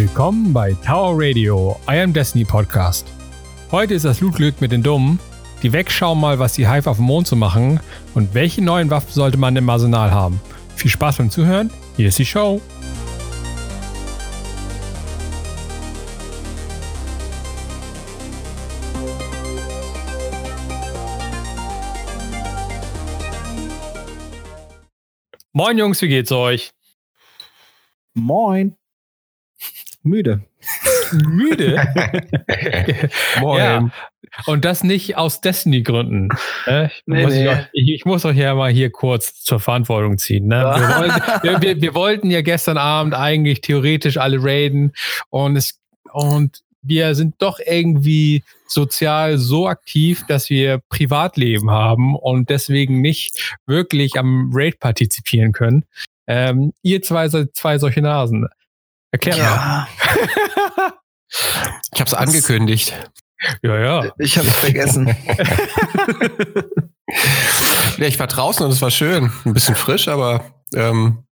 Willkommen bei Tower Radio, eurem Destiny Podcast. Heute ist das Lootglück mit den Dummen. Die wegschauen mal, was die Hive auf dem Mond zu machen und welche neuen Waffen sollte man im Arsenal haben. Viel Spaß beim Zuhören. Hier ist die Show. Moin Jungs, wie geht's euch? Moin. Müde. Müde? Moin. Ja. Und das nicht aus Destiny-Gründen. Ne? Ich, Nee, muss nee. Ich, euch- ich, muss euch ja mal hier kurz zur Verantwortung ziehen. Ne? Wir, wollten, wir, wir, wir wollten ja gestern Abend eigentlich theoretisch alle raiden und es und wir sind doch irgendwie sozial so aktiv, dass wir Privatleben haben und deswegen nicht wirklich am Raid partizipieren können. Ähm, ihr zwei seid zwei solche Nasen. Erklärt Ja. Ich habe es angekündigt. ja, ja. ich habe vergessen. Ja, ich war draußen und es war schön. Ein bisschen frisch, aber ähm,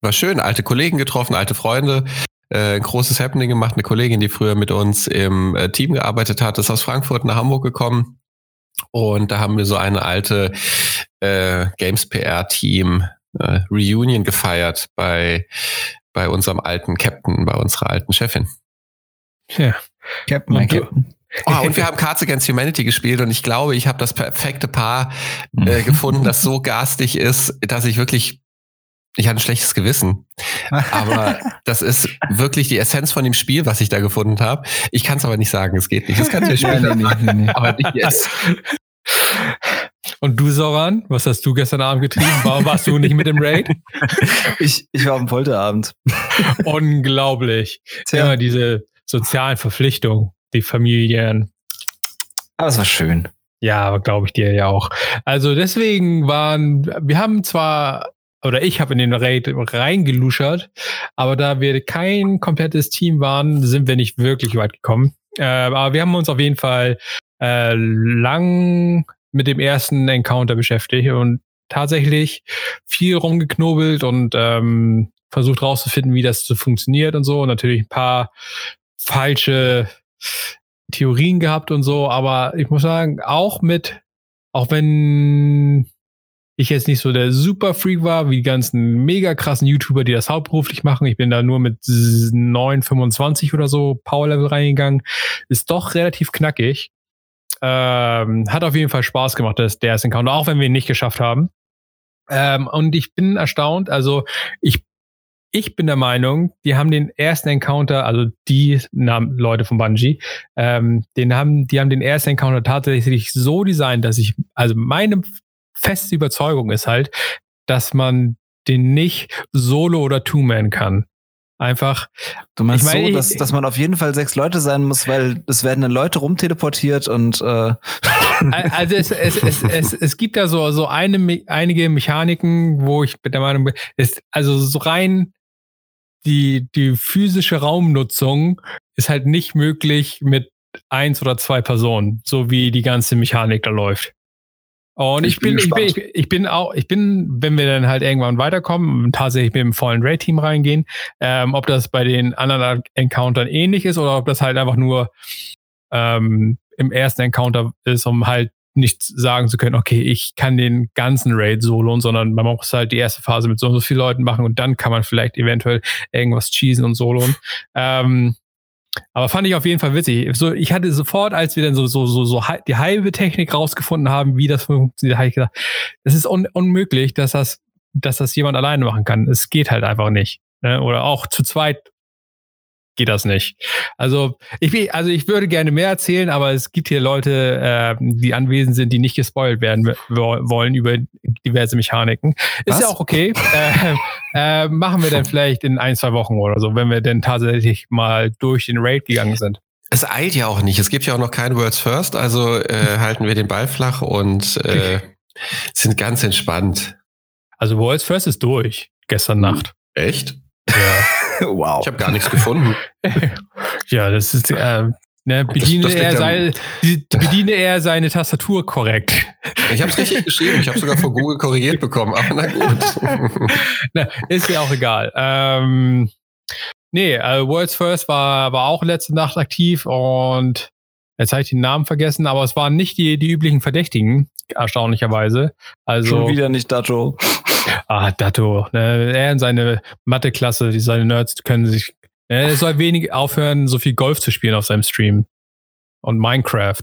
war schön. Alte Kollegen getroffen, alte Freunde. Äh, ein großes Happening gemacht. Eine Kollegin, die früher mit uns im äh, Team gearbeitet hat, ist aus Frankfurt nach Hamburg gekommen. Und da haben wir so eine alte äh, Games PR-Team äh, Reunion gefeiert bei, bei unserem alten Captain, bei unserer alten Chefin. ja. Captain, Und du? Captain. Oh, und wir haben Cards Against Humanity gespielt und ich glaube, ich habe das perfekte Paar äh, gefunden, das so garstig ist, dass ich wirklich, ich hatte ein schlechtes Gewissen. Aber das ist wirklich die Essenz von dem Spiel, was ich da gefunden habe. Ich kann es aber nicht sagen, es geht nicht. Das kannst du ja nee. aber nicht jetzt. Und du, Soran, was hast du gestern Abend getrieben? Warum warst du nicht mit dem Raid? Ich, ich war am Polterabend. Unglaublich. Tja. Immer diese sozialen Verpflichtungen, die Familien. Aber es war schön. Ja, glaube ich dir ja auch. Also deswegen waren, wir haben zwar, oder ich habe in den Raid reingeluschert, aber da wir kein komplettes Team waren, sind wir nicht wirklich weit gekommen. Äh, aber wir haben uns auf jeden Fall äh, lang mit dem ersten Encounter beschäftigt und tatsächlich viel rumgeknobelt und ähm, versucht rauszufinden, wie das so funktioniert und so. Und natürlich ein paar falsche Theorien gehabt und so, aber ich muss sagen, auch mit, auch wenn ich jetzt nicht so der super Freak war, wie die ganzen mega krassen YouTuber, die das hauptberuflich machen, ich bin da nur mit 9,25 oder so Power-Level reingegangen, ist doch relativ knackig. Ähm, hat auf jeden Fall Spaß gemacht, das, der erste Encounter, auch wenn wir ihn nicht geschafft haben. Ähm, und ich bin erstaunt, also ich ich bin der Meinung, die haben den ersten Encounter, also die Namen, Leute von Bungie, ähm, den haben, die haben den ersten Encounter tatsächlich so designt, dass ich, also meine feste Überzeugung ist halt, dass man den nicht solo oder two-man kann. Einfach, Du meinst Ich meine, so, ich- dass, dass man auf jeden Fall sechs Leute sein muss, weil es werden dann Leute rumteleportiert und äh, also es, es, es, es, es gibt da so, so eine, einige Mechaniken, wo ich der Meinung bin, ist, also so rein die, die physische Raumnutzung ist halt nicht möglich mit eins oder zwei Personen, so wie die ganze Mechanik da läuft. Und ich, Ich bin bin, ich bin, ich, bin auch, ich bin, wenn wir dann halt irgendwann weiterkommen, tatsächlich mit dem vollen Raid-Team reingehen, ähm, ob das bei den anderen Encountern ähnlich ist oder ob das halt einfach nur ähm, im ersten Encounter ist, um halt nicht sagen zu können, okay, ich kann den ganzen Raid soloen, sondern man muss halt die erste Phase mit so und so vielen Leuten machen und dann kann man vielleicht eventuell irgendwas cheesen und soloen. Ähm, aber fand ich auf jeden Fall witzig. So, ich hatte sofort, als wir dann so, so, so, so die halbe Technik rausgefunden haben, wie das funktioniert, habe ich gedacht, es ist un unmöglich, dass das, dass das jemand alleine machen kann. Es geht halt einfach nicht. Ne? Oder auch zu zweit geht das nicht. Also ich, also ich würde gerne mehr erzählen, aber es gibt hier Leute, äh, die anwesend sind, die nicht gespoilt werden wo- wollen über diverse Mechaniken. Ist Was? ja auch okay. äh, äh, machen wir dann vielleicht in ein, zwei Wochen oder so, wenn wir denn tatsächlich mal durch den Raid gegangen sind. Es eilt ja auch nicht. Es gibt ja auch noch kein Words First, also äh, halten wir den Ball flach und äh, sind ganz entspannt. Also World's First ist durch, gestern Nacht. Echt? Ja. wow. Ich habe gar nichts gefunden. ja, das ist, äh, ne, bediene, das liegt er seine, die- bediene er seine Tastatur korrekt. Ich habe es richtig geschrieben. Ich habe sogar von Google korrigiert bekommen. Aber na gut. Na, ist ja auch egal. Ähm, Nee, äh, World's First war, war auch letzte Nacht aktiv und jetzt habe ich den Namen vergessen, aber es waren nicht die, die üblichen Verdächtigen, erstaunlicherweise. Also, Schon wieder nicht Dato. Ah, Datto. Ne, er und seine Mathe-Klasse, die seine Nerds können sich. Ne, er soll wenig aufhören, so viel Golf zu spielen auf seinem Stream. Und Minecraft.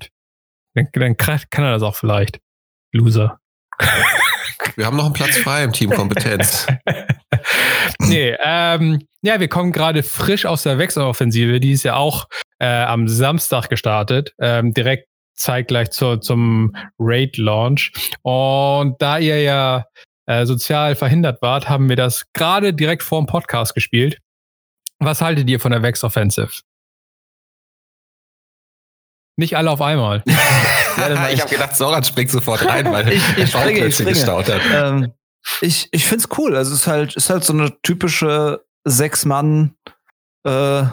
Dann, dann kann er das auch vielleicht. Loser. Wir haben noch einen Platz frei im Team Kompetenz. nee, ähm, ja, wir kommen gerade frisch aus der Wechseloffensive. Die ist ja auch äh, am Samstag gestartet. Ähm, direkt zeitgleich zu, zum Raid-Launch. Und da ihr ja äh, sozial verhindert wart, haben wir das gerade direkt vor dem Podcast gespielt. Was haltet ihr von der Vex Offensive? Nicht alle auf einmal. ja, ich habe gedacht, Soran springt sofort rein, weil ich, ich springe, ich springe. gestaut hat. Ähm, ich ich finde es cool. Also es ist halt, ist halt so eine typische Sechs-Mann äh,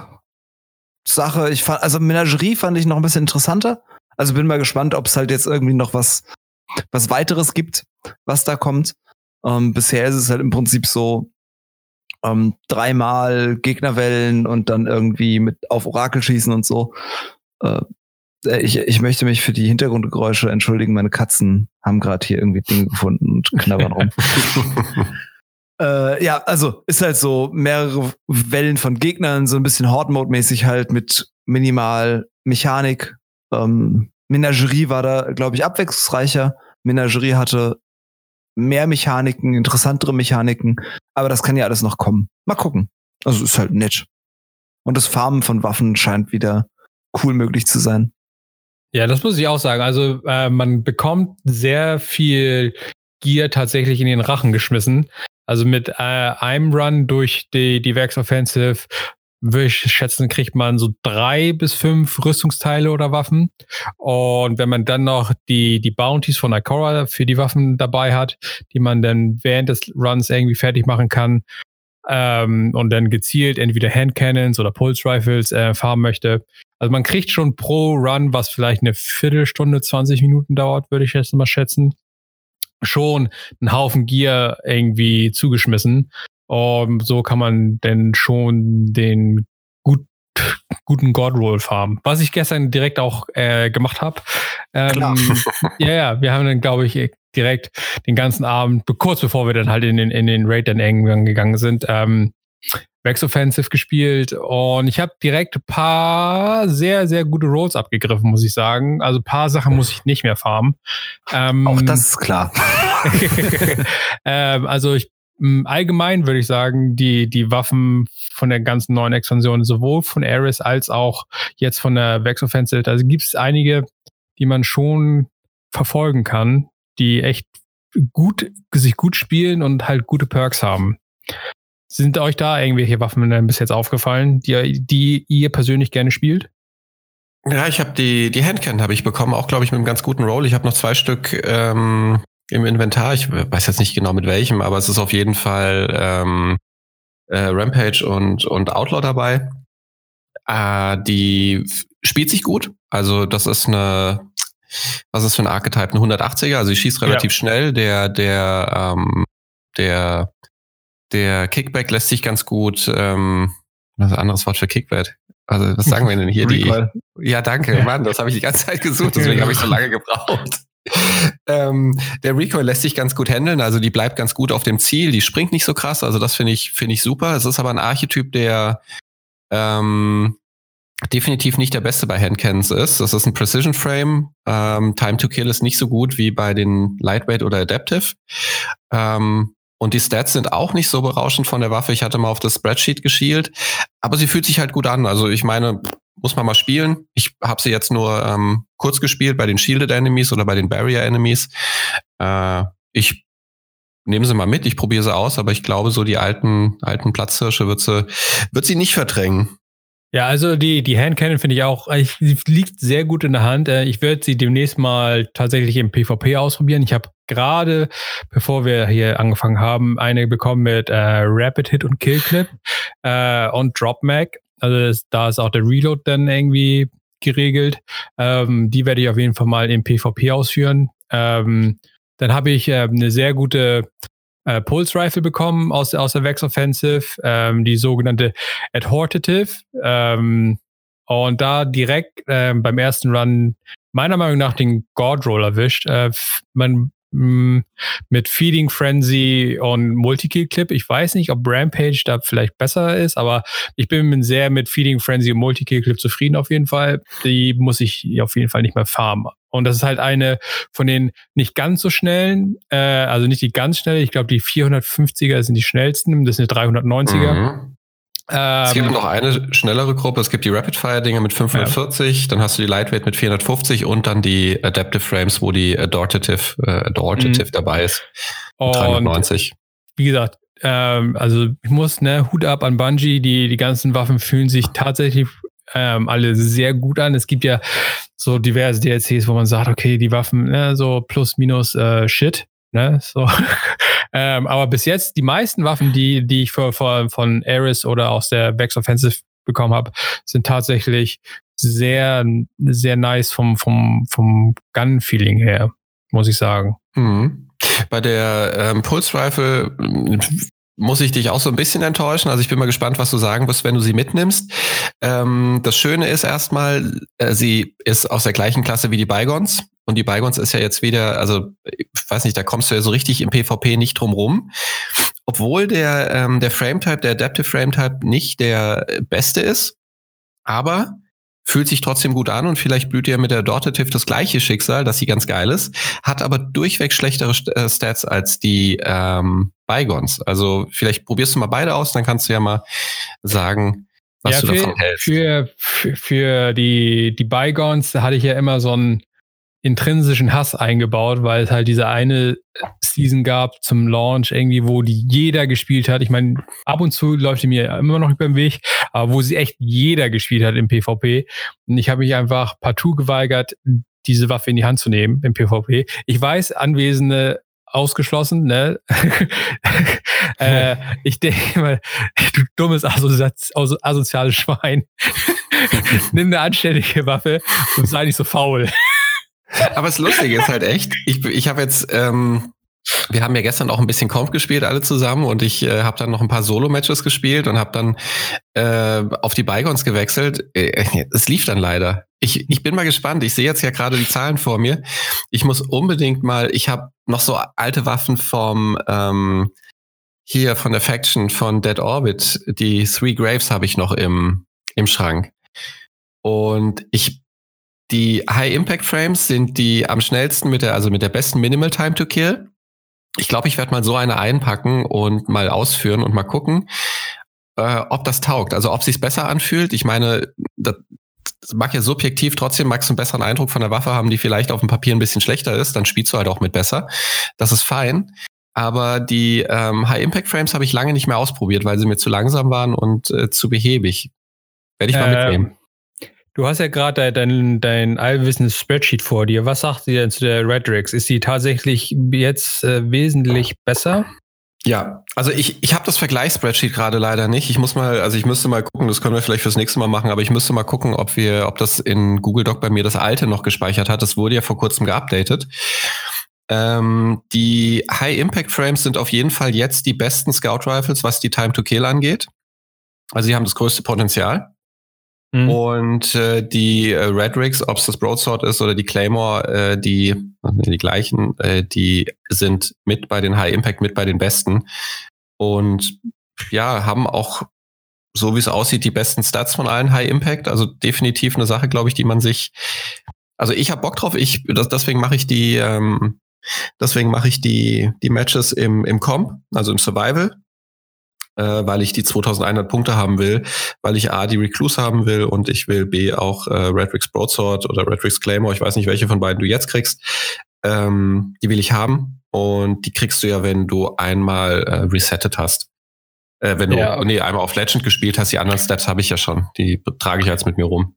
Sache. Ich fand, also Menagerie fand ich noch ein bisschen interessanter. Also bin mal gespannt, ob es halt jetzt irgendwie noch was, was weiteres gibt, was da kommt. Ähm, bisher ist es halt im Prinzip so ähm, dreimal Gegnerwellen und dann irgendwie mit auf Orakel schießen und so. Äh, ich, ich möchte mich für die Hintergrundgeräusche entschuldigen. Meine Katzen haben gerade hier irgendwie Dinge gefunden und knabbern rum. äh, ja, also ist halt so mehrere Wellen von Gegnern, so ein bisschen Horde-Mode-mäßig halt mit minimal Mechanik. Ähm, Menagerie war da, glaube ich, abwechslungsreicher. Menagerie hatte mehr Mechaniken, interessantere Mechaniken, aber das kann ja alles noch kommen. Mal gucken. Also ist halt nett. Und das Farmen von Waffen scheint wieder cool möglich zu sein. Ja, das muss ich auch sagen. Also äh, man bekommt sehr viel Gear tatsächlich in den Rachen geschmissen. Also mit äh, einem Run durch die, die Werks Offensive würde ich schätzen, kriegt man so drei bis fünf Rüstungsteile oder Waffen. Und wenn man dann noch die, die Bounties von Ikora für die Waffen dabei hat, die man dann während des Runs irgendwie fertig machen kann, ähm, und dann gezielt entweder Handcannons oder Pulse Rifles äh, farmen möchte. Also man kriegt schon pro Run, was vielleicht eine Viertelstunde, 20 Minuten dauert, würde ich jetzt mal schätzen, schon einen Haufen Gear irgendwie zugeschmissen. Und so kann man denn schon den gut, guten Godroll farmen. Was ich gestern direkt auch äh, gemacht habe. Ähm, ja, ja, wir haben dann, glaube ich, direkt den ganzen Abend, kurz bevor wir dann halt in den, in den Raid dann irgendwann gegangen sind, ähm, Vex Offensive gespielt und ich habe direkt ein paar sehr, sehr gute Rolls abgegriffen, muss ich sagen. Also ein paar Sachen muss ich nicht mehr farmen. Ähm, Auch das ist klar. ähm, also ich allgemein würde ich sagen, die, die Waffen von der ganzen neuen Expansion, sowohl von Ares als auch jetzt von der Vex Offensive, also gibt es einige, die man schon verfolgen kann, die echt gut, sich gut spielen und halt gute Perks haben. Sind euch da irgendwelche Waffen bis jetzt aufgefallen, die, die ihr persönlich gerne spielt? Ja, ich habe die, die Handcan habe ich bekommen, auch glaube ich mit einem ganz guten Roll. Ich habe noch zwei Stück ähm, im Inventar. Ich weiß jetzt nicht genau mit welchem, aber es ist auf jeden Fall ähm, äh, Rampage und, und Outlaw dabei. Äh, die spielt sich gut. Also das ist eine, was ist für ein Archetype? Eine 180er, also sie schießt relativ ja. schnell. Der, der, ähm, der der Kickback lässt sich ganz gut, ähm, was ist ein anderes Wort für Kickback? Also, was sagen wir denn hier? Die, ja, danke, Mann, das habe ich die ganze Zeit gesucht, deswegen habe ich so lange gebraucht. Ähm, der Recoil lässt sich ganz gut handeln, also die bleibt ganz gut auf dem Ziel, die springt nicht so krass, also das finde ich, finde ich super. Es ist aber ein Archetyp, der ähm, definitiv nicht der beste bei Handcans ist. Das ist ein Precision Frame. Ähm, Time to Kill ist nicht so gut wie bei den Lightweight oder Adaptive. Ähm, und die Stats sind auch nicht so berauschend von der Waffe. Ich hatte mal auf das Spreadsheet geschielt, aber sie fühlt sich halt gut an. Also ich meine, muss man mal spielen. Ich habe sie jetzt nur ähm, kurz gespielt bei den Shielded Enemies oder bei den Barrier Enemies. Äh, ich nehme sie mal mit, ich probiere sie aus, aber ich glaube, so die alten, alten Platzhirsche wird sie, wird sie nicht verdrängen. Ja, also die, die Handcannon finde ich auch, sie liegt sehr gut in der Hand. Äh, ich werde sie demnächst mal tatsächlich im PvP ausprobieren. Ich habe gerade, bevor wir hier angefangen haben, eine bekommen mit äh, Rapid Hit und Kill Clip äh, und Drop Mag. Also das, da ist auch der Reload dann irgendwie geregelt. Ähm, die werde ich auf jeden Fall mal im PvP ausführen. Ähm, dann habe ich äh, eine sehr gute äh, Pulse Rifle bekommen aus, aus der Vex Offensive, ähm, die sogenannte Adhortative. Ähm, und da direkt ähm, beim ersten Run meiner Meinung nach den God Roll erwischt. Äh, man mit Feeding Frenzy und Multikill Clip. Ich weiß nicht, ob Rampage da vielleicht besser ist, aber ich bin sehr mit Feeding Frenzy und Multikill Clip zufrieden auf jeden Fall. Die muss ich auf jeden Fall nicht mehr farmen. Und das ist halt eine von den nicht ganz so schnellen, äh, also nicht die ganz schnelle, ich glaube die 450er sind die schnellsten, das sind die 390er. Mhm. Ähm, es gibt noch eine schnellere Gruppe. Es gibt die Rapid Fire Dinge mit 540, ja. dann hast du die Lightweight mit 450 und dann die Adaptive Frames, wo die Adortative, äh, Adortative mhm. dabei ist. Mit 390. Wie gesagt, ähm, also ich muss, ne, Hut ab an Bungie, die, die ganzen Waffen fühlen sich tatsächlich ähm, alle sehr gut an. Es gibt ja so diverse DLCs, wo man sagt, okay, die Waffen, ne, so plus minus äh, Shit. Ne, so. ähm, aber bis jetzt, die meisten Waffen, die, die ich für, für, von Ares oder aus der Vex Offensive bekommen habe, sind tatsächlich sehr, sehr nice vom, vom, vom Gun-Feeling her, muss ich sagen. Mhm. Bei der ähm, Pulse Rifle muss ich dich auch so ein bisschen enttäuschen. Also ich bin mal gespannt, was du sagen wirst, wenn du sie mitnimmst. Ähm, das Schöne ist erstmal, äh, sie ist aus der gleichen Klasse wie die Bygons. Und die Bygons ist ja jetzt wieder, also ich weiß nicht, da kommst du ja so richtig im PvP nicht drum rum. Obwohl der, ähm, der Frame-Type, der Adaptive Frame-Type nicht der beste ist. Aber fühlt sich trotzdem gut an und vielleicht blüht ihr mit der Dortative das gleiche Schicksal, dass sie ganz geil ist, hat aber durchweg schlechtere äh, Stats als die ähm, Bygons. Also vielleicht probierst du mal beide aus, dann kannst du ja mal sagen, was ja, du für, davon hältst. Für, für, für die, die Bygons hatte ich ja immer so ein intrinsischen Hass eingebaut, weil es halt diese eine Season gab zum Launch irgendwie, wo die jeder gespielt hat. Ich meine, ab und zu läuft die mir immer noch über den Weg, aber wo sie echt jeder gespielt hat im PvP. Und ich habe mich einfach partout geweigert, diese Waffe in die Hand zu nehmen im PvP. Ich weiß, Anwesende ausgeschlossen, ne? äh, ich denke mal, du dummes asoziales Schwein. Nimm eine anständige Waffe und sei nicht so faul. Aber das Lustige ist halt echt, ich, ich habe jetzt, ähm, wir haben ja gestern auch ein bisschen Kampf gespielt, alle zusammen, und ich äh, habe dann noch ein paar Solo-Matches gespielt und habe dann äh, auf die Bygons gewechselt. Äh, es lief dann leider. Ich, ich bin mal gespannt. Ich sehe jetzt ja gerade die Zahlen vor mir. Ich muss unbedingt mal, ich habe noch so alte Waffen vom ähm, hier von der Faction von Dead Orbit. Die Three Graves habe ich noch im, im Schrank. Und ich die High Impact Frames sind die am schnellsten mit der, also mit der besten Minimal Time to Kill. Ich glaube, ich werde mal so eine einpacken und mal ausführen und mal gucken, äh, ob das taugt. Also ob sich's besser anfühlt. Ich meine, das, das mag ja subjektiv trotzdem magst du einen besseren Eindruck von der Waffe haben, die vielleicht auf dem Papier ein bisschen schlechter ist. Dann spielst du halt auch mit besser. Das ist fein. Aber die ähm, High Impact Frames habe ich lange nicht mehr ausprobiert, weil sie mir zu langsam waren und äh, zu behäbig. Werde ich mal ähm, mitnehmen. Du hast ja gerade dein, dein allwissendes Spreadsheet vor dir. Was sagt sie denn zu der Redrix? Ist sie tatsächlich jetzt äh, wesentlich besser? Ja, also ich, ich habe das Vergleichsspreadsheet gerade leider nicht. Ich muss mal, also ich müsste mal gucken, das können wir vielleicht fürs nächste Mal machen, aber ich müsste mal gucken, ob wir, ob das in Google Doc bei mir das alte noch gespeichert hat. Das wurde ja vor kurzem geupdatet. Ähm, die High Impact Frames sind auf jeden Fall jetzt die besten Scout Rifles, was die Time to Kill angeht. Also sie haben das größte Potenzial. Mhm. Und äh, die äh, Red Rigs, ob es das Broadsword ist oder die Claymore, äh, die, die gleichen, äh, die sind mit bei den High Impact, mit bei den besten. Und ja, haben auch, so wie es aussieht, die besten Stats von allen High Impact. Also definitiv eine Sache, glaube ich, die man sich. Also ich habe Bock drauf. Ich, das, deswegen mache ich die, ähm, deswegen mache ich die, die Matches im, im Comp, also im Survival äh, weil ich die 2100 Punkte haben will, weil ich A, die Recluse haben will und ich will B, auch äh, Redrix Broadsword oder Redrix Claymore, ich weiß nicht, welche von beiden du jetzt kriegst, ähm, die will ich haben und die kriegst du ja, wenn du einmal äh, resettet hast. Äh, wenn du ja. nee, einmal auf Legend gespielt hast, die anderen Steps habe ich ja schon. Die trage ich jetzt mit mir rum.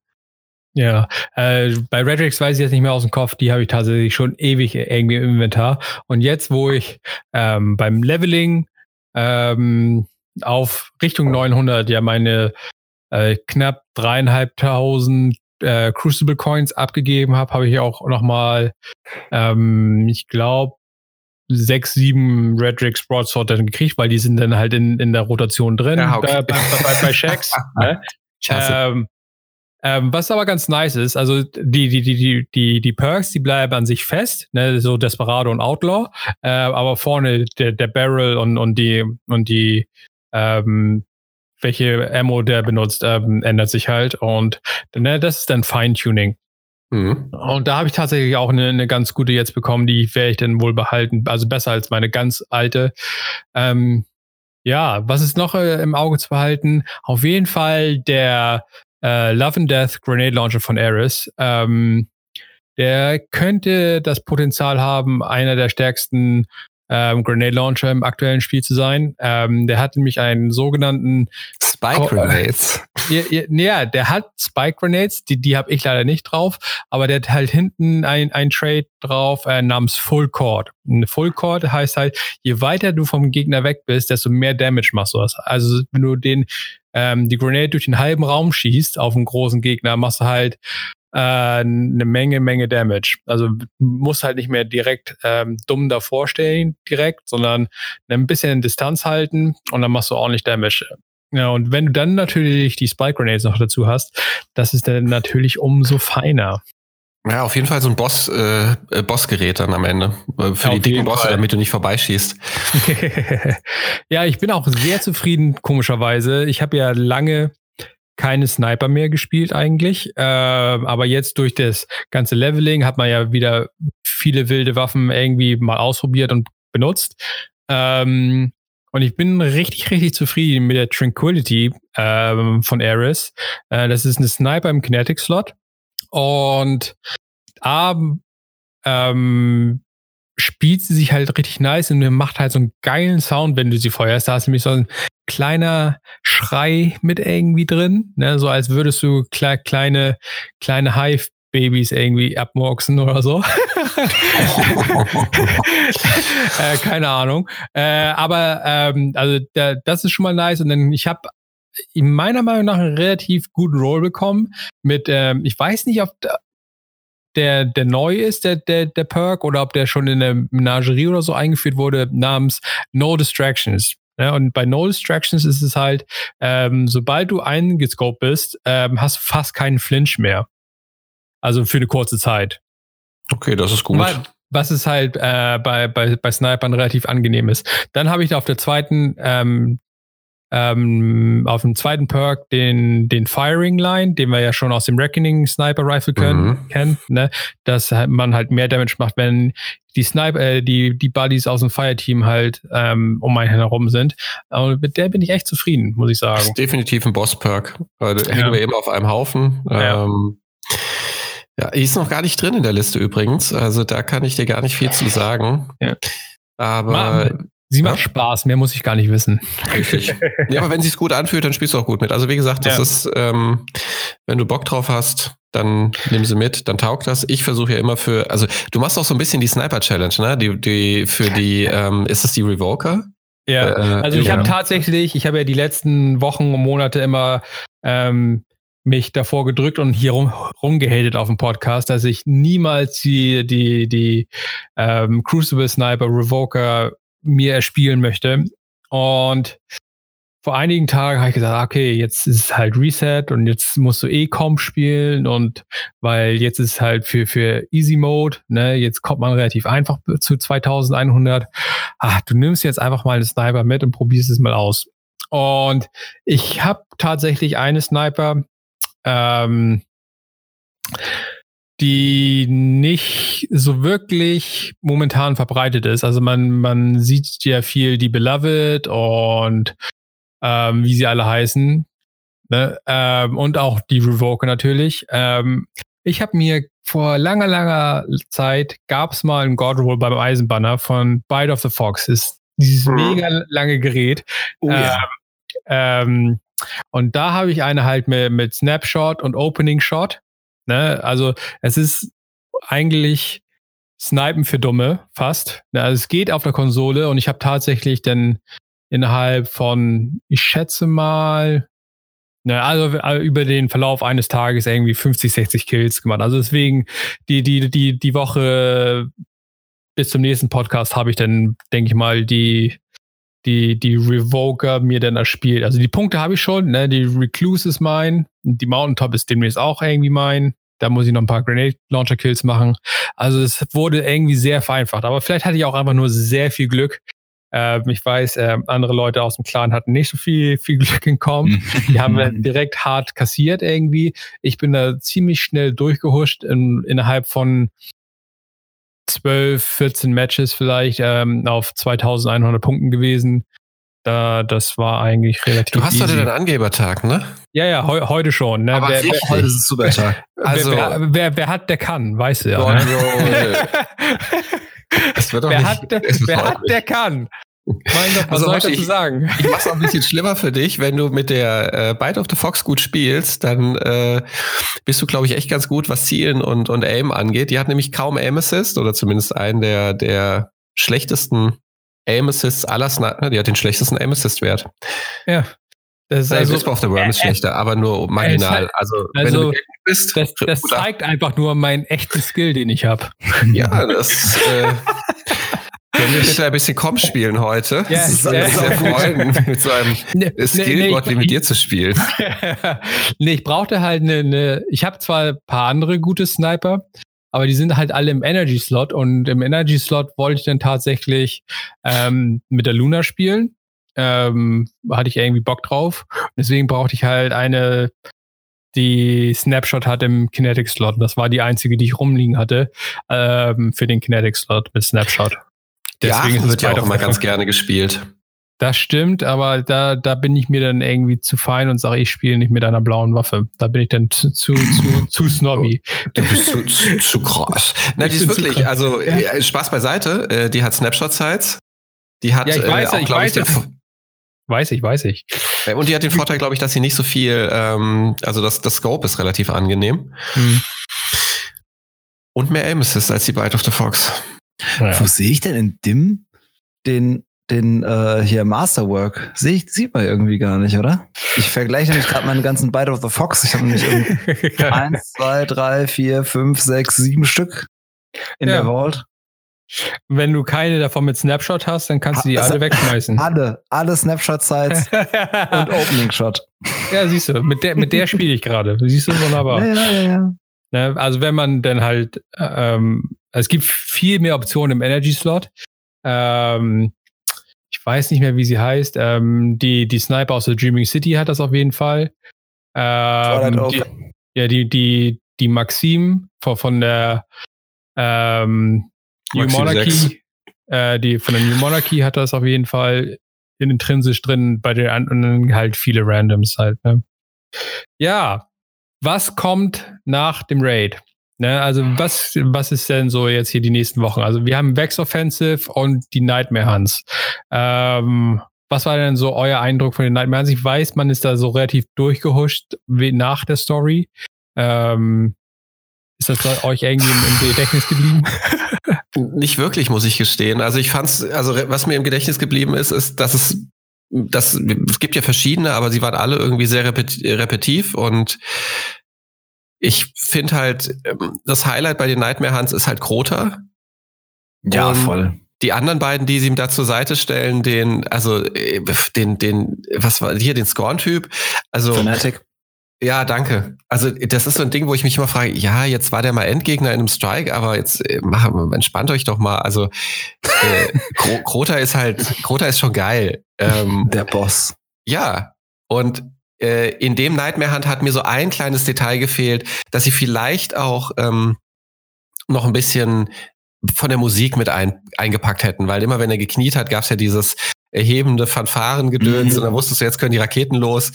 Ja, äh, bei Redrix weiß ich jetzt nicht mehr aus dem Kopf, die habe ich tatsächlich schon ewig irgendwie im Inventar. Und jetzt, wo ich ähm, beim Leveling ähm, auf Richtung 900 ja meine äh, knapp dreieinhalbtausend äh, Crucible Coins abgegeben habe, habe ich auch noch mal, ähm, ich glaube, sechs, sieben Redrix Broadsword dann gekriegt, weil die sind dann halt in, in der Rotation drin ja, okay. bei, bei, bei, bei Shacks. ne? ähm, ähm, was aber ganz nice ist, also die, die, die, die, die, die Perks, die bleiben an sich fest, ne, so Desperado und Outlaw, äh, aber vorne der, der Barrel und, und die, und die, ähm, welche Ammo der benutzt, ähm, ändert sich halt und ne, das ist dann Feintuning. Mhm. Und da habe ich tatsächlich auch eine, eine ganz gute jetzt bekommen, die werde ich dann wohl behalten. Also besser als meine ganz alte. Ähm, ja, was ist noch äh, im Auge zu behalten? Auf jeden Fall der äh, Love and Death Grenade Launcher von Ares. Ähm, der könnte das Potenzial haben, einer der stärksten ähm, Grenade Launcher im aktuellen Spiel zu sein. Ähm, der hat nämlich einen sogenannten Spike Grenades. Ja, ja, ja, der hat Spike Grenades, die, die habe ich leider nicht drauf, aber der hat halt hinten ein, ein Trade drauf äh, namens Full Court. Ein Full Court heißt halt, je weiter du vom Gegner weg bist, desto mehr Damage machst du. Also wenn du den ähm, die Grenade durch den halben Raum schießt auf einen großen Gegner, machst du halt äh, eine Menge, Menge Damage. Also musst halt nicht mehr direkt ähm, dumm davor stehen, direkt, sondern ein bisschen Distanz halten und dann machst du ordentlich Damage. Ja, und wenn du dann natürlich die Spike Grenades noch dazu hast, das ist dann natürlich umso feiner. Ja, auf jeden Fall so ein Boss, äh, äh Bossgerät dann am Ende. Äh, für ja, die dicken Bosse, Fall. damit du nicht vorbeischießt. ja, ich bin auch sehr zufrieden, komischerweise. Ich habe ja lange keine Sniper mehr gespielt eigentlich. Äh, aber jetzt durch das ganze Leveling hat man ja wieder viele wilde Waffen irgendwie mal ausprobiert und benutzt. Ähm, und ich bin richtig, richtig zufrieden mit der Tranquility ähm, von Ares. Äh, das ist eine Sniper im Kinetic-Slot. Und A, ähm, spielt sie sich halt richtig nice und macht halt so einen geilen Sound, wenn du sie feuerst. Da hast du nämlich so ein kleiner Schrei mit irgendwie drin, ne? so als würdest du kle kleine, kleine Hive Babys irgendwie abmurksen oder so. äh, keine Ahnung. Äh, aber ähm, also da, das ist schon mal nice. Und dann ich habe in meiner Meinung nach einen relativ guten Roll bekommen mit, ähm, ich weiß nicht, ob der, der neu ist, der, der, der Perk, oder ob der schon in der Menagerie oder so eingeführt wurde, namens No Distractions. Ja, und bei No Distractions ist es halt, ähm, sobald du eingescoped bist, ähm, hast du fast keinen Flinch mehr. Also für eine kurze Zeit. Okay, das ist gut. Weil, was ist halt äh, bei, bei, bei Snipern relativ angenehm ist. Dann habe ich da auf der zweiten ähm, ähm, auf dem zweiten Perk den, den Firing Line, den wir ja schon aus dem Reckoning Sniper Rifle können, mhm. kennen, ne? dass man halt mehr Damage macht, wenn die Sniper, äh, die, die Buddies aus dem Fireteam halt ähm, um einen herum sind. Aber mit der bin ich echt zufrieden, muss ich sagen. Das ist definitiv ein Boss-Perk. Da ja. hängen wir eben auf einem Haufen. Ja. Ähm, ja, ist noch gar nicht drin in der Liste übrigens. Also da kann ich dir gar nicht viel zu sagen. Ja. Aber Mann, Sie macht ja? Spaß, mehr muss ich gar nicht wissen. Richtig. ja, aber wenn sie es gut anfühlt, dann spielst du auch gut mit. Also wie gesagt, das ja. ist, ähm, wenn du Bock drauf hast, dann nimm sie mit, dann taugt das. Ich versuche ja immer für, also du machst auch so ein bisschen die Sniper-Challenge, ne? Die, die für die, ähm, ist es die Revoker? Ja, äh, also ich ja. habe tatsächlich, ich habe ja die letzten Wochen und Monate immer ähm, mich davor gedrückt und hier rum, rumgehatet auf dem Podcast, dass ich niemals die, die, die ähm, Crucible Sniper Revoker mir erspielen möchte. Und vor einigen Tagen habe ich gesagt, okay, jetzt ist es halt Reset und jetzt musst du eh Comp spielen und weil jetzt ist halt für, für Easy Mode, ne, jetzt kommt man relativ einfach zu 2100. Ach, du nimmst jetzt einfach mal einen Sniper mit und probierst es mal aus. Und ich habe tatsächlich eine Sniper, ähm, die nicht so wirklich momentan verbreitet ist. Also man, man sieht ja viel die Beloved und ähm, wie sie alle heißen. Ne? Ähm, und auch die Revoker natürlich. Ähm, ich habe mir vor langer, langer Zeit gab es mal ein Godroll beim Eisenbanner von Bite of the Fox. ist dieses mhm. mega lange Gerät. Oh, ja. ähm, und da habe ich eine halt mit, mit Snapshot und Opening Shot. Ne? Also es ist eigentlich Snipen für Dumme, fast. Ne? Also es geht auf der Konsole und ich habe tatsächlich dann innerhalb von, ich schätze mal, ne, also äh, über den Verlauf eines Tages irgendwie 50, 60 Kills gemacht. Also deswegen die, die, die, die Woche bis zum nächsten Podcast habe ich dann, denke ich mal, die, die, die Revoker mir dann erspielt. Also die Punkte habe ich schon, ne? Die Recluse ist mein, die Mountaintop ist demnächst auch irgendwie mein. Da muss ich noch ein paar Grenade Launcher Kills machen. Also es wurde irgendwie sehr vereinfacht. Aber vielleicht hatte ich auch einfach nur sehr viel Glück. Ähm, ich weiß, äh, andere Leute aus dem Clan hatten nicht so viel, viel Glück in Com. Die haben direkt hart kassiert irgendwie. Ich bin da ziemlich schnell durchgehuscht in, innerhalb von 12, 14 Matches vielleicht ähm, auf 2100 Punkten gewesen. Da, das war eigentlich relativ. Du hast easy. heute deinen Angebertag, ne? Ja, ja, heu, heute schon. Ne? Aber wer, wer, heute ist es super Tag. Also, wer, wer, wer, hat, der kann, weißt du ja. Gott, ne? das wird doch wer nicht, hat, der, wer hat, der kann. Mein Gott, was also, soll ich dazu sagen? Ich, ich mach's auch ein bisschen schlimmer für dich, wenn du mit der äh, Bite of the Fox gut spielst, dann äh, bist du, glaube ich, echt ganz gut, was Zielen und, und Aim angeht. Die hat nämlich kaum Aim Assist oder zumindest einen der, der schlechtesten Aim Assists aller Sniper, die hat den schlechtesten Aim Assist Wert. Ja. Das ist also, of the Worm ist schlechter, aber nur marginal. Also, also wenn du bist, das, das zeigt einfach nur meinen echten Skill, den ich habe. Ja, das äh, können wir bitte ein bisschen Com spielen heute? Ja, das ist ja, sehr freuen, mit so einem nee, Skill-Gott nee, wie mit dir zu spielen. nee, ich brauchte halt eine, eine ich habe zwar ein paar andere gute Sniper, aber die sind halt alle im Energy Slot und im Energy Slot wollte ich dann tatsächlich ähm, mit der Luna spielen. Ähm, hatte ich irgendwie Bock drauf. Deswegen brauchte ich halt eine, die Snapshot hat im Kinetic Slot. Das war die einzige, die ich rumliegen hatte ähm, für den Kinetic Slot mit Snapshot. Deswegen ja, wird ja auch immer ganz gerne gespielt. Das stimmt, aber da, da bin ich mir dann irgendwie zu fein und sage, ich spiele nicht mit einer blauen Waffe. Da bin ich dann zu, zu, zu, zu snobby. Du bist zu, zu, zu krass. Nein, die ist wirklich, also ja. Spaß beiseite, äh, die hat Snapshot-Sites. Die hat ja, ich weiß, äh, auch, glaube ich, ich weiß ich, weiß ich. Und die hat den Vorteil, glaube ich, dass sie nicht so viel, ähm, also das, das Scope ist relativ angenehm. Hm. Und mehr Aim Assist als die Bite of the Fox. Ja. Wo sehe ich denn in Dim den den äh, hier Masterwork sehe ich, sieht man irgendwie gar nicht, oder? Ich vergleiche nämlich gerade meinen ganzen Bite of the Fox. Ich habe nämlich irgendwie eins, zwei, drei, vier, fünf, sechs, sieben Stück in ja. der Vault. Wenn du keine davon mit Snapshot hast, dann kannst du die also, alle wegschmeißen. Alle, alle Snapshot-Sites und Opening Shot. Ja, siehst du, mit der, mit der spiele ich gerade. Siehst du wunderbar. Ja, ja, ja. Ne, also wenn man dann halt, ähm, es gibt viel mehr Optionen im Energy Slot. Ähm, ich weiß nicht mehr, wie sie heißt. Ähm, die, die Sniper aus der Dreaming City hat das auf jeden Fall. Ähm, die, ja, die, die, die Maxim von, von der ähm, New Monarchy, äh, die von der New Monarchy hat das auf jeden Fall intrinsisch drin, bei den anderen halt viele Randoms halt. Ne? Ja, was kommt nach dem Raid? Ne, also was, was ist denn so jetzt hier die nächsten Wochen? Also wir haben Vex Offensive und die Nightmare Hunts. Ähm, was war denn so euer Eindruck von den Nightmare Hunts? Ich weiß, man ist da so relativ durchgehuscht nach der Story. Ähm, ist das euch irgendwie im, im Gedächtnis geblieben? Nicht wirklich, muss ich gestehen. Also ich fand's, also was mir im Gedächtnis geblieben ist, ist, dass es das, es gibt ja verschiedene, aber sie waren alle irgendwie sehr repetitiv und ich finde halt, ähm, das Highlight bei den Nightmare Hunts ist halt Krota. Ja, und voll. Die anderen beiden, die sie ihm da zur Seite stellen, den, also äh, den, den, was war hier, den Scorn-Typ. Also Fanatic. Ja, danke. Also das ist so ein Ding, wo ich mich immer frage, ja, jetzt war der mal Endgegner in einem Strike, aber jetzt äh, mach, entspannt euch doch mal. Also äh, Krota ist halt, Krota ist schon geil. Ähm, der Boss. Ja. Und äh, in dem Nightmare Hunt hat mir so ein kleines Detail gefehlt, dass sie vielleicht auch ähm, noch ein bisschen von der Musik mit ein, eingepackt hätten, weil immer wenn er gekniet hat, gab es ja dieses erhebende Fanfarengedöns mhm. und dann wusstest du, jetzt können die Raketen los.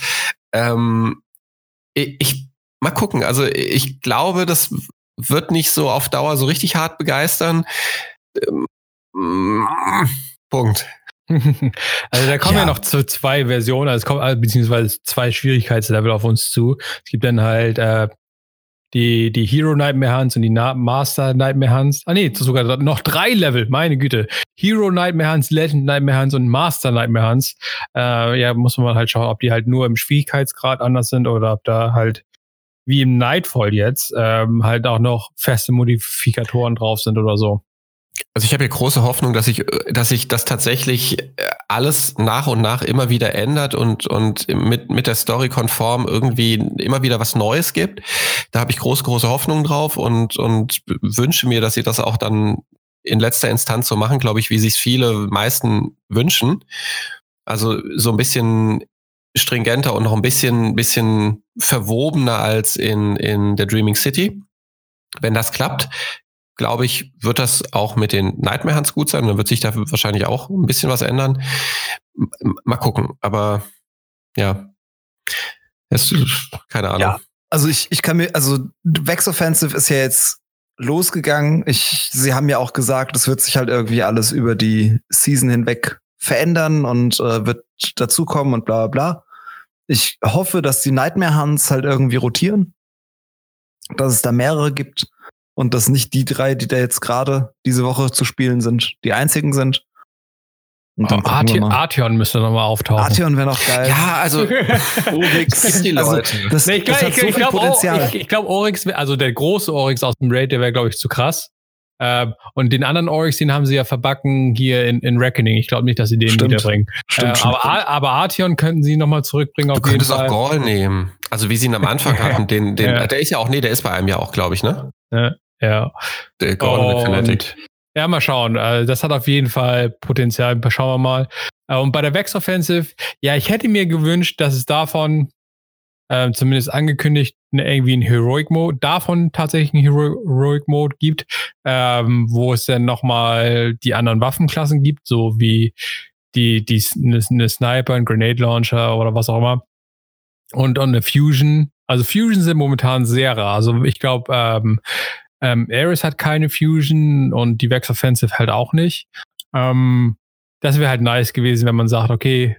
Ähm, ich, mal gucken, also ich glaube, das wird nicht so auf Dauer so richtig hart begeistern. Ähm, Punkt. also da kommen ja. ja, noch zu zwei Versionen, also es kommt also beziehungsweise zwei Schwierigkeitslevel auf uns zu. Es gibt dann halt äh, die, die Hero Nightmare Hunts und die Na Master Nightmare Hunts. Ah nee, sogar noch drei Level, meine Güte. Hero Nightmare Hunts, Legend Nightmare Hunts und Master Nightmare Hunts. Äh, ja, muss man halt schauen, ob die halt nur im Schwierigkeitsgrad anders sind oder ob da halt wie im Nightfall jetzt ähm, halt auch noch feste Modifikatoren drauf sind oder so. Also ich habe hier große Hoffnung, dass ich, dass sich das tatsächlich äh, alles nach und nach immer wieder ändert und, und mit, mit der Story konform irgendwie immer wieder was Neues gibt. Da habe ich große, große Hoffnung drauf und, und wünsche mir, dass sie das auch dann in letzter Instanz so machen, glaube ich, wie sich viele meisten wünschen. Also so ein bisschen stringenter und noch ein bisschen, bisschen verwobener als in, in der Dreaming City. Wenn das klappt, glaube ich, wird das auch mit den Nightmare Hunts gut sein. Dann wird sich da wahrscheinlich auch ein bisschen was ändern. Mal gucken. Aber ja, es, keine Ahnung. Ja, also ich, ich kann mir, also Vex Offensive ist ja jetzt losgegangen. Ich, sie haben ja auch gesagt, es wird sich halt irgendwie alles über die Season hinweg verändern und äh, wird dazukommen und bla bla bla. Ich hoffe, dass die Nightmare Hunts halt irgendwie rotieren. Dass es da mehrere gibt und dass nicht die drei, die da jetzt gerade diese Woche zu spielen sind, die einzigen sind. Und dann oh, Artion, Artion müsste nochmal auftauchen. Artion wäre noch geil. Ja, also Oryx. die also, Leute. Also, das, nee, ich glaube, so glaub, Potenzial. ich, ich glaube, Oryx, also der große Oryx aus dem Raid, der wäre, glaube ich, zu krass. Ähm, und den anderen Oryx, den haben sie ja verbacken hier in, in Reckoning. Ich glaube nicht, dass sie den stimmt. wiederbringen. Stimmt, äh, stimmt, aber, aber Artion könnten sie nochmal zurückbringen. Du könntest auch Gaul nehmen. Also wie sie ihn am Anfang hatten. Den, den, ja. Der ist ja auch, nee, der ist bei einem ja auch, glaube ich, ne? Ja. Ja. Der Gordon mit Fnatic. Ja, mal schauen. Äh, das hat auf jeden Fall Potenzial. Schauen wir mal. Äh, und bei der Vex Offensive, ja, ich hätte mir gewünscht, dass es davon äh, zumindest angekündigt irgendwie einen Heroic Mode, davon tatsächlich einen Heroic Mode gibt, ähm, wo es dann nochmal die anderen Waffenklassen gibt, so wie die, die eine, eine Sniper, ein Grenade Launcher oder was auch immer. Und, und eine Fusion. Also Fusion sind momentan sehr rar. Also ich glaube, ähm, ähm, Ares hat keine Fusion und die Vex Offensive halt auch nicht. Ähm, das wäre halt nice gewesen, wenn man sagt, okay,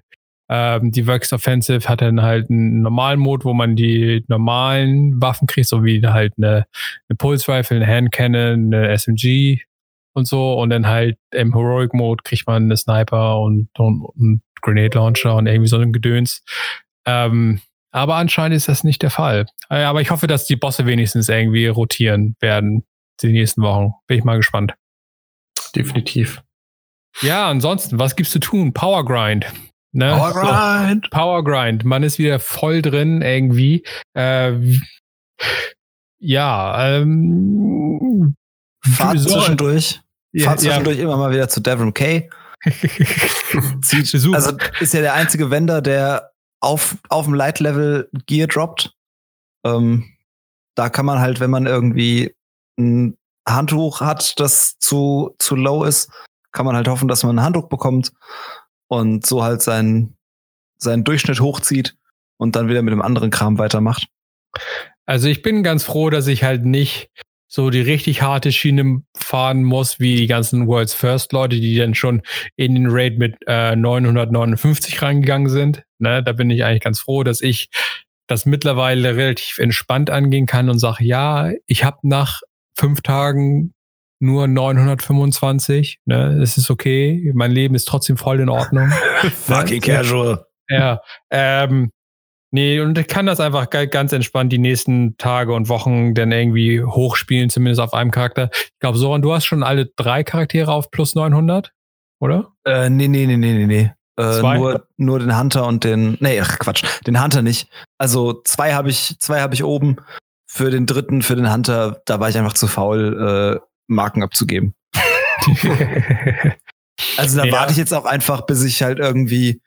ähm, die Vex Offensive hat dann halt einen normalen Mode, wo man die normalen Waffen kriegt, so wie halt eine, eine Pulse Rifle, eine Hand Cannon, eine SMG und so. Und dann halt im Heroic Mode kriegt man eine Sniper und, und, und Grenade Launcher und irgendwie so ein Gedöns. Ähm, aber anscheinend ist das nicht der Fall. Äh, aber ich hoffe, dass die Bosse wenigstens irgendwie rotieren werden die nächsten Wochen. Bin ich mal gespannt. Definitiv. Ja, ansonsten, was gibt's zu tun? Power Grind. Ne? Power Grind. So, Power Grind. Man ist wieder voll drin irgendwie. Äh, ja, ähm, Fahrt zwischendurch. Ja, Fahrt zwischendurch ja. immer mal wieder zu Devon Kay. also ist ja der einzige Wender, der auf, auf dem Light-Level Gear droppt. Ähm, da kann man halt, wenn man irgendwie ein Handtuch hat, das zu, zu low ist, kann man halt hoffen, dass man ein Handtuch bekommt und so halt seinen, seinen Durchschnitt hochzieht und dann wieder mit dem anderen Kram weitermacht. Also ich bin ganz froh, dass ich halt nicht so die richtig harte Schiene fahren muss, wie die ganzen World's First Leute, die dann schon in den Raid mit äh, 959 reingegangen sind. Ne, da bin ich eigentlich ganz froh, dass ich das mittlerweile relativ entspannt angehen kann und sage, ja, ich habe nach fünf Tagen nur 925. Ne, es ist okay. Mein Leben ist trotzdem voll in Ordnung. Fucking ne? casual. Ja. Ähm, Nee, und ich kann das einfach ganz entspannt die nächsten Tage und Wochen dann irgendwie hochspielen, zumindest auf einem Charakter. Ich glaube, Soran, du hast schon alle drei Charaktere auf plus 900, oder? Äh, nee, nee, nee, nee, nee, nee. Äh, nur, nur den Hunter und den, nee, ach Quatsch, den Hunter nicht. Also zwei habe ich, zwei habe ich oben. Für den dritten, für den Hunter, da war ich einfach zu faul, äh, Marken abzugeben. also da ja. warte ich jetzt auch einfach, bis ich halt irgendwie,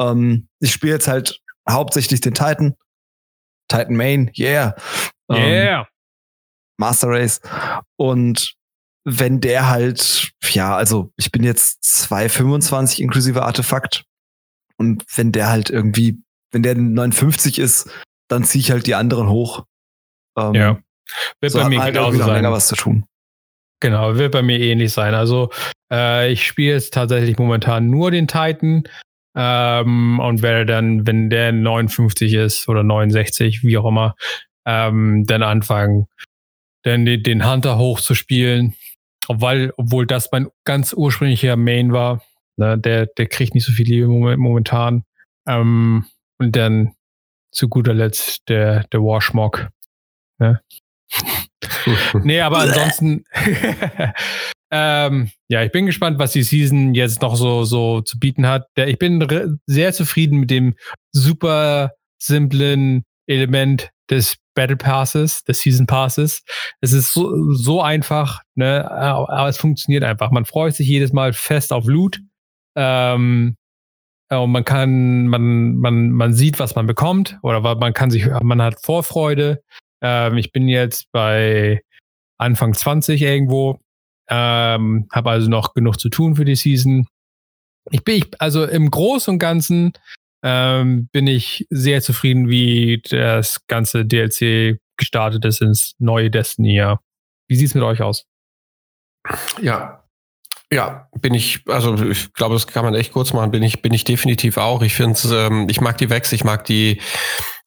ähm, ich spiele jetzt halt hauptsächlich den Titan. Titan Main, yeah. Yeah. Ähm, Master Race. Und wenn der halt, ja, also ich bin jetzt 225 inklusive Artefakt. Und wenn der halt irgendwie, wenn der 59 ist, dann ziehe ich halt die anderen hoch. Ähm, ja. Wird so bei mir halt genauso sein. länger was zu tun. Genau, wird bei mir ähnlich sein. Also äh, ich spiele jetzt tatsächlich momentan nur den Titan. Ähm, und werde dann, wenn der 59 ist oder 69, wie auch immer, ähm, dann anfangen, dann den, den Hunter hochzuspielen. Obwohl, obwohl das mein ganz ursprünglicher Main war. Ne, der, der kriegt nicht so viel Liebe momentan. Ähm, und dann zu guter Letzt der, der Warschmock. Ne? nee, aber ansonsten Ähm, ja, ich bin gespannt, was die Season jetzt noch so, so zu bieten hat. Ich bin sehr zufrieden mit dem super simplen Element des Battle Passes, des Season Passes. Es ist so, so einfach, ne, aber es funktioniert einfach. Man freut sich jedes Mal fest auf Loot. Ähm, und man kann, man, man, man sieht, was man bekommt, oder man kann sich, man hat Vorfreude. Ähm, ich bin jetzt bei Anfang 20 irgendwo, ähm, habe also noch genug zu tun für die Season. Ich bin, ich, also im Großen und Ganzen ähm, bin ich sehr zufrieden, wie das ganze DLC gestartet ist ins neue Destiny. Ja. Wie sieht's mit euch aus? Ja, ja, bin ich, also ich glaube, das kann man echt kurz machen, bin ich, bin ich definitiv auch. Ich finde ähm, ich mag die Wechsel, ich mag die,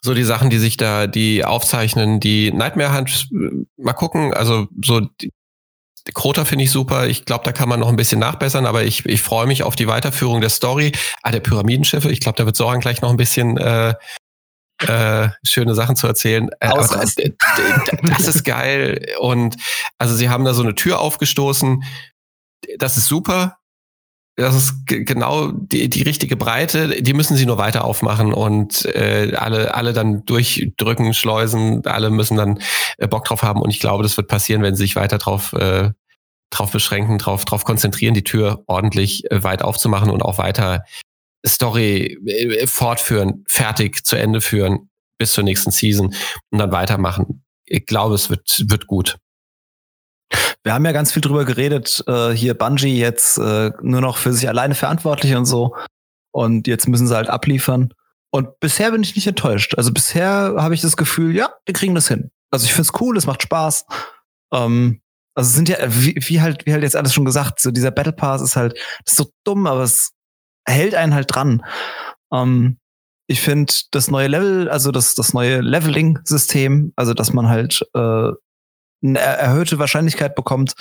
so die Sachen, die sich da, die aufzeichnen, die Nightmare Hunt, äh, mal gucken, also so die, Krota finde ich super. Ich glaube, da kann man noch ein bisschen nachbessern, aber ich, ich freue mich auf die Weiterführung der Story. Ah, der Pyramidenschiffe, ich glaube, da wird Soran gleich noch ein bisschen äh, äh, schöne Sachen zu erzählen. Äh, das, das ist geil. Und also sie haben da so eine Tür aufgestoßen. Das ist super das ist genau die, die richtige Breite, die müssen sie nur weiter aufmachen und äh, alle, alle dann durchdrücken, schleusen, alle müssen dann äh, Bock drauf haben und ich glaube, das wird passieren, wenn sie sich weiter drauf, äh, drauf beschränken, drauf, drauf konzentrieren, die Tür ordentlich äh, weit aufzumachen und auch weiter Story äh, fortführen, fertig zu Ende führen bis zur nächsten Season und dann weitermachen. Ich glaube, es wird, wird gut. Wir haben ja ganz viel drüber geredet, äh, hier Bungie jetzt äh, nur noch für sich alleine verantwortlich und so. Und jetzt müssen sie halt abliefern. Und bisher bin ich nicht enttäuscht. Also bisher habe ich das Gefühl, ja, wir kriegen das hin. Also ich finde es cool, es macht Spaß. Ähm, also es sind ja, wie, wie halt, wie halt jetzt alles schon gesagt, so dieser Battle Pass ist halt, ist so dumm, aber es hält einen halt dran. Ähm, ich finde das neue Level, also das, das neue Leveling-System, also dass man halt äh, eine erhöhte Wahrscheinlichkeit bekommt,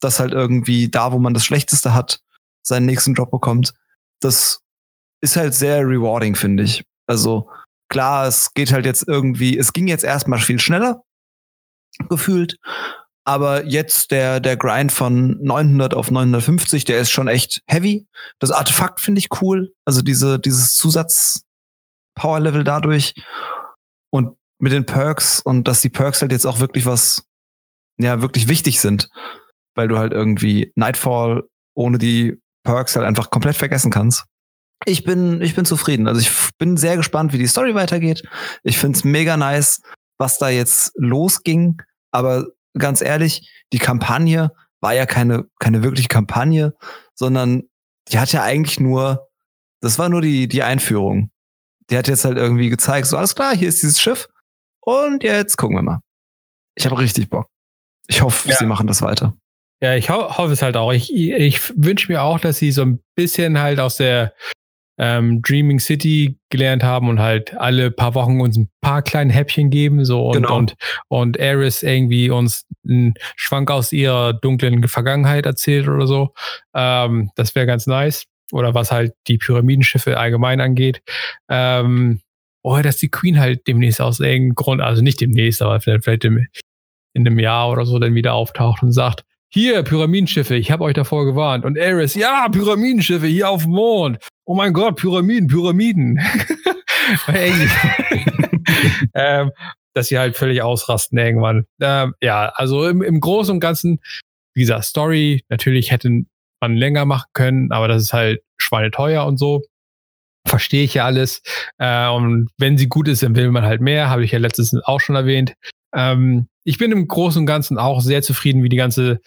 dass halt irgendwie da, wo man das Schlechteste hat, seinen nächsten Job bekommt. Das ist halt sehr rewarding, finde ich. Also klar, es geht halt jetzt irgendwie, es ging jetzt erstmal viel schneller gefühlt, aber jetzt der, der Grind von 900 auf 950, der ist schon echt heavy. Das Artefakt finde ich cool. Also diese, dieses Zusatz-Power-Level dadurch. Und mit den Perks und dass die Perks halt jetzt auch wirklich was ja wirklich wichtig sind, weil du halt irgendwie Nightfall ohne die Perks halt einfach komplett vergessen kannst. Ich bin, ich bin zufrieden. Also ich bin sehr gespannt, wie die Story weitergeht. Ich find's mega nice, was da jetzt losging. Aber ganz ehrlich, die Kampagne war ja keine, keine wirkliche Kampagne, sondern die hat ja eigentlich nur, das war nur die, die Einführung. Die hat jetzt halt irgendwie gezeigt, so alles klar, hier ist dieses Schiff und jetzt gucken wir mal. Ich habe richtig Bock. Ich hoffe, ja. sie machen das weiter. Ja, ich ho hoffe es halt auch. Ich, ich wünsche mir auch, dass sie so ein bisschen halt aus der ähm, Dreaming City gelernt haben und halt alle paar Wochen uns ein paar kleine Häppchen geben, so und, genau. und, und Eris irgendwie uns einen Schwank aus ihrer dunklen Vergangenheit erzählt oder so. Ähm, das wäre ganz nice. Oder was halt die Pyramidenschiffe allgemein angeht. Ähm, oh, dass die Queen halt demnächst aus irgendeinem Grund, also nicht demnächst, aber vielleicht, vielleicht im, in einem Jahr oder so dann wieder auftaucht und sagt, hier, Pyramidenschiffe, ich habe euch davor gewarnt. Und Ares, ja, Pyramidenschiffe hier auf dem Mond. Oh mein Gott, Pyramiden, Pyramiden. ähm, dass sie halt völlig ausrasten irgendwann. Ähm, ja, also im, im Großen und Ganzen, gesagt, Story, natürlich hätte man länger machen können, aber das ist halt schweineteuer und so. Verstehe ich ja alles. Äh, und wenn sie gut ist, dann will man halt mehr, habe ich ja letztens auch schon erwähnt. Ähm, ich bin im Großen und Ganzen auch sehr zufrieden, wie die ganze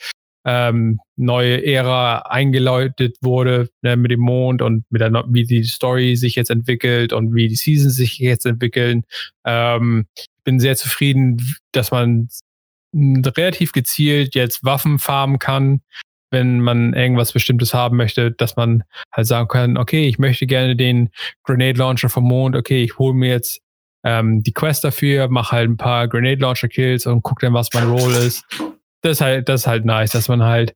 ähm, neue Ära eingeläutet wurde ne, mit dem Mond und mit der, wie die Story sich jetzt entwickelt und wie die Seasons sich jetzt entwickeln. Ähm, bin sehr zufrieden, dass man relativ gezielt jetzt Waffen farmen kann, wenn man irgendwas Bestimmtes haben möchte, dass man halt sagen kann, okay, ich möchte gerne den Grenade Launcher vom Mond, okay, ich hole mir jetzt ähm, die Quest dafür, mach halt ein paar Grenade Launcher Kills und guck dann, was mein Roll ist. Das ist halt, das ist halt nice, dass man halt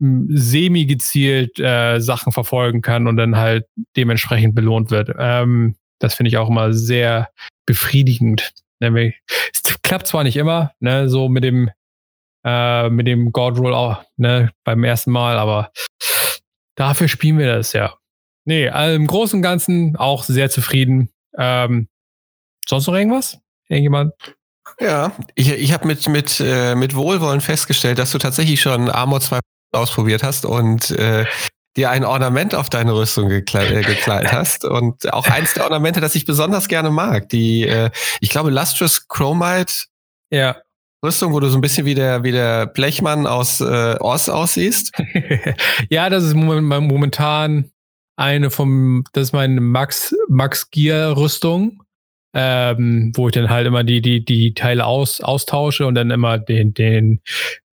hm, semi gezielt äh, Sachen verfolgen kann und dann halt dementsprechend belohnt wird. Ähm, das finde ich auch immer sehr befriedigend. Es klappt zwar nicht immer, ne, so mit dem äh, mit dem God Roll auch, ne, beim ersten Mal, aber dafür spielen wir das ja. Nee, also im Großen und Ganzen auch sehr zufrieden. Ähm, sonst noch irgendwas? Irgendjemand? Ja, ich, ich habe mit, mit, äh, mit Wohlwollen festgestellt, dass du tatsächlich schon Armor 2 ausprobiert hast und äh, dir ein Ornament auf deine Rüstung gekleidet, äh, gekleidet hast. Und auch eins der Ornamente, das ich besonders gerne mag. Die, äh, ich glaube, Lustrous Chromite ja. Rüstung, wo du so ein bisschen wie der, wie der Blechmann aus äh, Oz aussiehst. ja, das ist momentan eine vom, das ist meine Max, Max Gear Rüstung ähm, wo ich dann halt immer die, die, die Teile aus, austausche und dann immer den, den,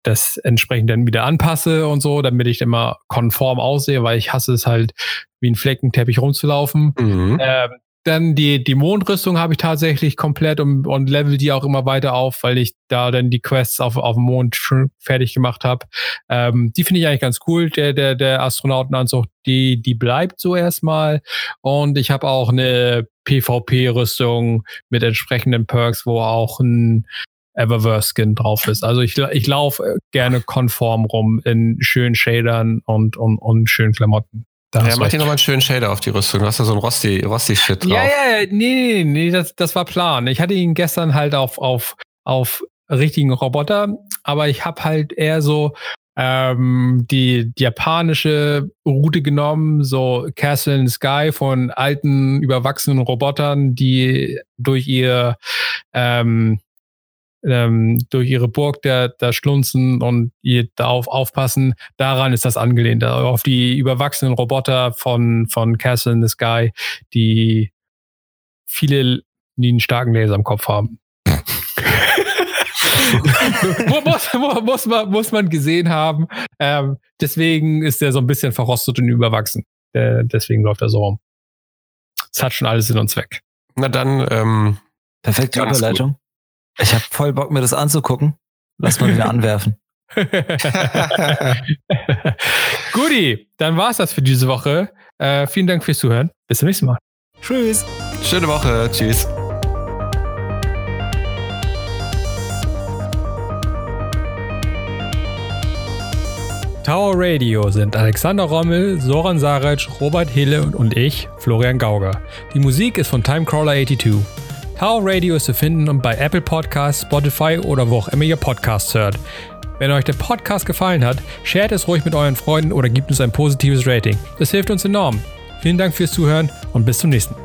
das entsprechend dann wieder anpasse und so, damit ich immer konform aussehe, weil ich hasse es halt, wie ein Fleckenteppich rumzulaufen. Mhm. Ähm, dann die, die Mondrüstung habe ich tatsächlich komplett und, und level die auch immer weiter auf, weil ich da dann die Quests auf, auf dem Mond fertig gemacht habe. Ähm, die finde ich eigentlich ganz cool, der, der, der Astronautenanzug, die, die bleibt so erstmal. Und ich habe auch eine PvP-Rüstung mit entsprechenden Perks, wo auch ein Eververse-Skin drauf ist. Also ich, ich laufe gerne konform rum in schönen Shadern und, und, und schönen Klamotten. Da ja, mach dir nochmal einen schönen Shader auf die Rüstung. Du hast ja so ein Rosti-Shit Rosti drauf. Ja, ja, ja, nee, nee, das, das war Plan. Ich hatte ihn gestern halt auf, auf, auf richtigen Roboter, aber ich habe halt eher so ähm, die, die japanische Route genommen, so Castle in the Sky von alten, überwachsenen Robotern, die durch ihr ähm, ähm, durch ihre Burg da, da schlunzen und ihr darauf aufpassen. Daran ist das angelehnt. Auf die überwachsenen Roboter von, von Castle in the Sky, die viele, die einen starken Laser im Kopf haben. muss, muss, man, muss man gesehen haben. Ähm, deswegen ist der so ein bisschen verrostet und überwachsen. Äh, deswegen läuft er so rum. Es hat schon alles in uns weg. Na dann, ähm, perfekte Überleitung. Ich habe voll Bock, mir das anzugucken. Lass mal wieder anwerfen. Guti, dann war's das für diese Woche. Äh, vielen Dank fürs Zuhören. Bis zum nächsten Mal. Tschüss. Schöne Woche. Tschüss. Tower Radio sind Alexander Rommel, Soran Saric, Robert Hille und ich, Florian Gauger. Die Musik ist von Timecrawler82. Tower Radio ist zu finden bei Apple Podcasts, Spotify oder wo auch immer ihr Podcasts hört. Wenn euch der Podcast gefallen hat, shared es ruhig mit euren Freunden oder gebt uns ein positives Rating. Das hilft uns enorm. Vielen Dank fürs Zuhören und bis zum nächsten Mal.